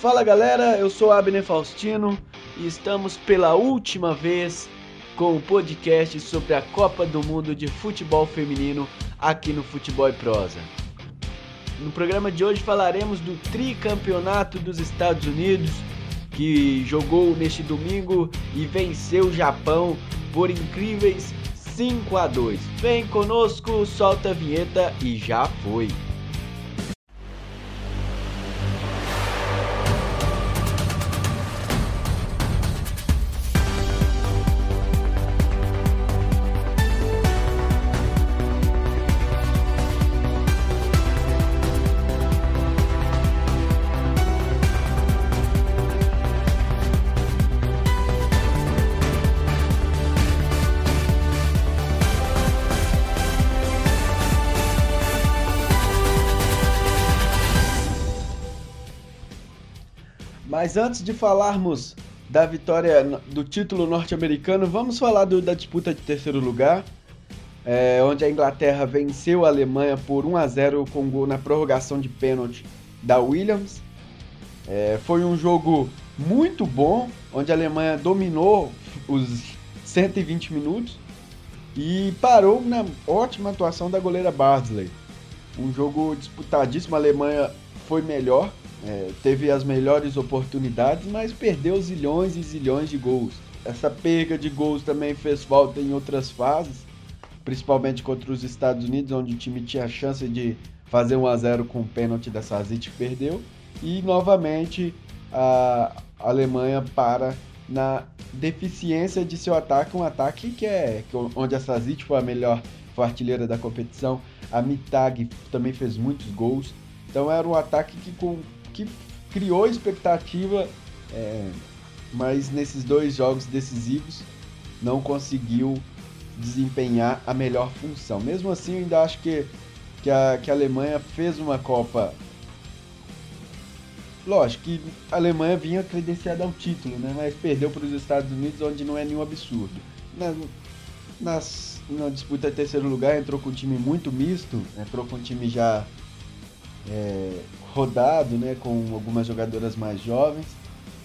Fala galera, eu sou Abner Faustino e estamos pela última vez com o podcast sobre a Copa do Mundo de Futebol Feminino aqui no Futebol e Prosa. No programa de hoje falaremos do tricampeonato dos Estados Unidos, que jogou neste domingo e venceu o Japão por incríveis 5 a 2. Vem conosco, solta a vinheta e já foi. Mas antes de falarmos da vitória do título norte-americano, vamos falar do, da disputa de terceiro lugar, é, onde a Inglaterra venceu a Alemanha por 1 a 0 com gol na prorrogação de pênalti da Williams. É, foi um jogo muito bom, onde a Alemanha dominou os 120 minutos e parou na ótima atuação da goleira Bardsley. Um jogo disputadíssimo, a Alemanha foi melhor, é, teve as melhores oportunidades, mas perdeu zilhões e zilhões de gols. Essa perda de gols também fez falta em outras fases, principalmente contra os Estados Unidos, onde o time tinha a chance de fazer 1 a 0 com o pênalti da Sazic perdeu. E novamente a Alemanha para na deficiência de seu ataque, um ataque que é onde a Sazic foi a melhor foi a artilheira da competição, a Mitag também fez muitos gols. Então era um ataque que com que criou expectativa, é, mas nesses dois jogos decisivos não conseguiu desempenhar a melhor função. Mesmo assim, eu ainda acho que, que, a, que a Alemanha fez uma Copa. Lógico que a Alemanha vinha credenciada ao título, né? mas perdeu para os Estados Unidos, onde não é nenhum absurdo. Na, nas, na disputa terceiro lugar, entrou com um time muito misto, entrou com um time já é, rodado, né, com algumas jogadoras mais jovens,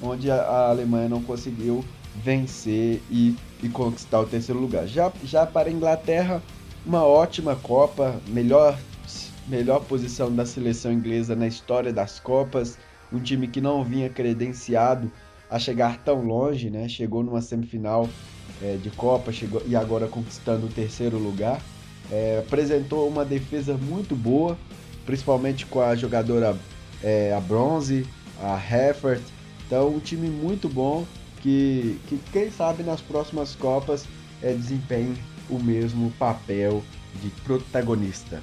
onde a, a Alemanha não conseguiu vencer e, e, conquistar o terceiro lugar. Já, já para a Inglaterra, uma ótima Copa, melhor, melhor posição da seleção inglesa na história das Copas, um time que não vinha credenciado a chegar tão longe, né? chegou numa semifinal é, de Copa chegou, e agora conquistando o terceiro lugar. É, apresentou uma defesa muito boa, principalmente com a jogadora é, a Bronze, a Heffert. Então, um time muito bom que, que quem sabe nas próximas Copas é, desempenhe o mesmo papel de protagonista.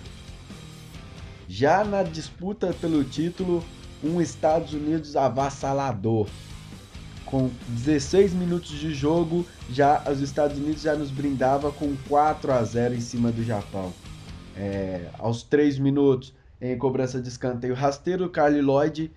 Já na disputa pelo título, um Estados Unidos avassalador. Com 16 minutos de jogo, já os Estados Unidos já nos brindava com 4 a 0 em cima do Japão. É, aos 3 minutos, em cobrança de escanteio rasteiro, Carly Lloyd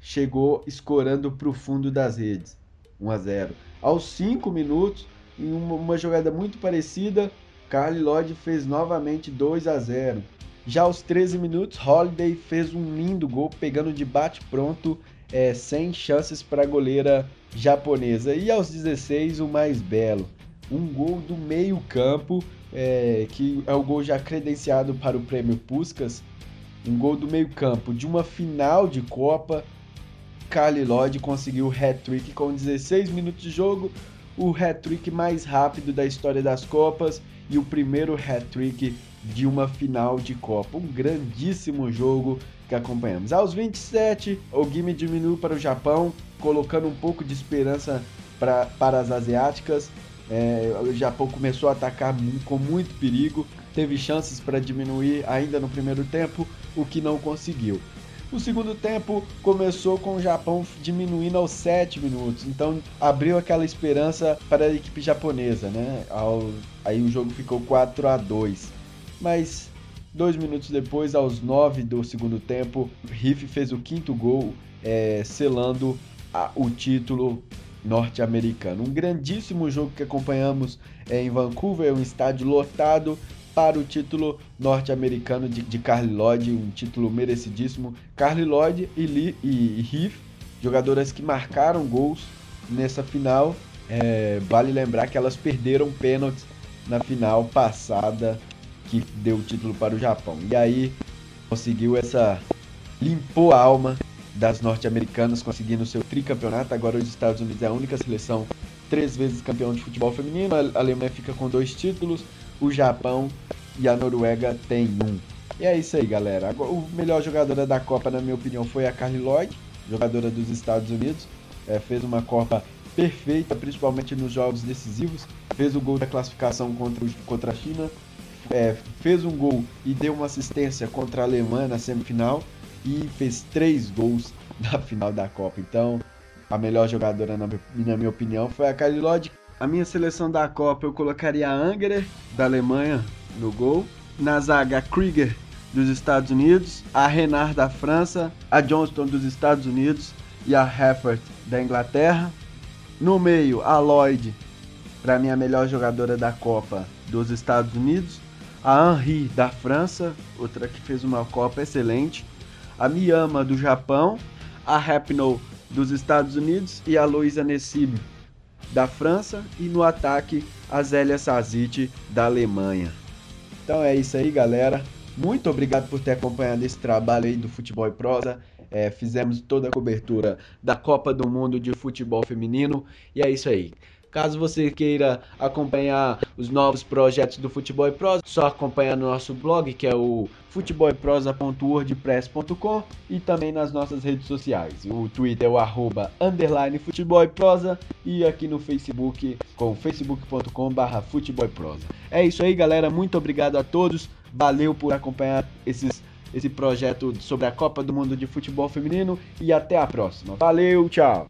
chegou escorando para o fundo das redes. 1 a 0. Aos 5 minutos, em uma, uma jogada muito parecida, Carly Lloyd fez novamente 2 a 0. Já aos 13 minutos, Holiday fez um lindo gol, pegando de bate pronto, é, sem chances para a goleira japonesa. E aos 16, o mais belo, um gol do meio campo, é, que é o gol já credenciado para o prêmio Puskas, um gol do meio-campo de uma final de Copa. Lloyd conseguiu o hat-trick com 16 minutos de jogo, o hat-trick mais rápido da história das Copas e o primeiro hat-trick de uma final de Copa. Um grandíssimo jogo que acompanhamos. Aos 27, o game diminuiu para o Japão, colocando um pouco de esperança pra, para as asiáticas. É, o Japão começou a atacar com muito perigo, teve chances para diminuir ainda no primeiro tempo, o que não conseguiu. O segundo tempo começou com o Japão diminuindo aos 7 minutos, então abriu aquela esperança para a equipe japonesa, né? Aí o jogo ficou 4 a 2. Mas dois minutos depois, aos 9 do segundo tempo, Riff fez o quinto gol, é, selando a, o título norte-americano. Um grandíssimo jogo que acompanhamos é, em Vancouver, um estádio lotado para o título norte-americano de, de Carly Lloyd, um título merecidíssimo. Carly Lloyd e, Lee, e, Heath jogadoras que marcaram gols nessa final. É, vale lembrar que elas perderam pênaltis na final passada que deu o título para o Japão. E aí conseguiu essa limpou a alma das norte-americanas, conseguindo seu tricampeonato. Agora os Estados Unidos é a única seleção três vezes campeão de futebol feminino. A Alemanha fica com dois títulos, o Japão e a Noruega tem um. E é isso aí, galera. O melhor jogadora da Copa, na minha opinião, foi a Carly Lloyd, jogadora dos Estados Unidos. É, fez uma Copa perfeita, principalmente nos jogos decisivos. Fez o gol da classificação contra, contra a China. É, fez um gol e deu uma assistência contra a Alemanha na semifinal. E fez três gols na final da Copa. Então, a melhor jogadora, na, na minha opinião, foi a Kylie Lloyd. A minha seleção da Copa eu colocaria a Angerer, da Alemanha, no gol. Na zaga, Krieger, dos Estados Unidos. A Renard, da França. A Johnston, dos Estados Unidos. E a Heffert, da Inglaterra. No meio, a Lloyd, para mim a melhor jogadora da Copa dos Estados Unidos. A Henri, da França, outra que fez uma Copa excelente. A Miyama, do Japão. A Rapinoe, dos Estados Unidos e a Luísa Nessib da França e no ataque a Zélia Sazit da Alemanha. Então é isso aí, galera. Muito obrigado por ter acompanhado esse trabalho aí do Futebol e Prosa. É, fizemos toda a cobertura da Copa do Mundo de Futebol Feminino e é isso aí. Caso você queira acompanhar os novos projetos do Futebol Prosa, só acompanhar no nosso blog, que é o futeboleprosa.wordpress.com e também nas nossas redes sociais. O Twitter é o arroba underline futebol e aqui no Facebook com facebook.com barra futebol e prosa. É isso aí, galera. Muito obrigado a todos. Valeu por acompanhar esses, esse projeto sobre a Copa do Mundo de Futebol Feminino e até a próxima. Valeu, tchau!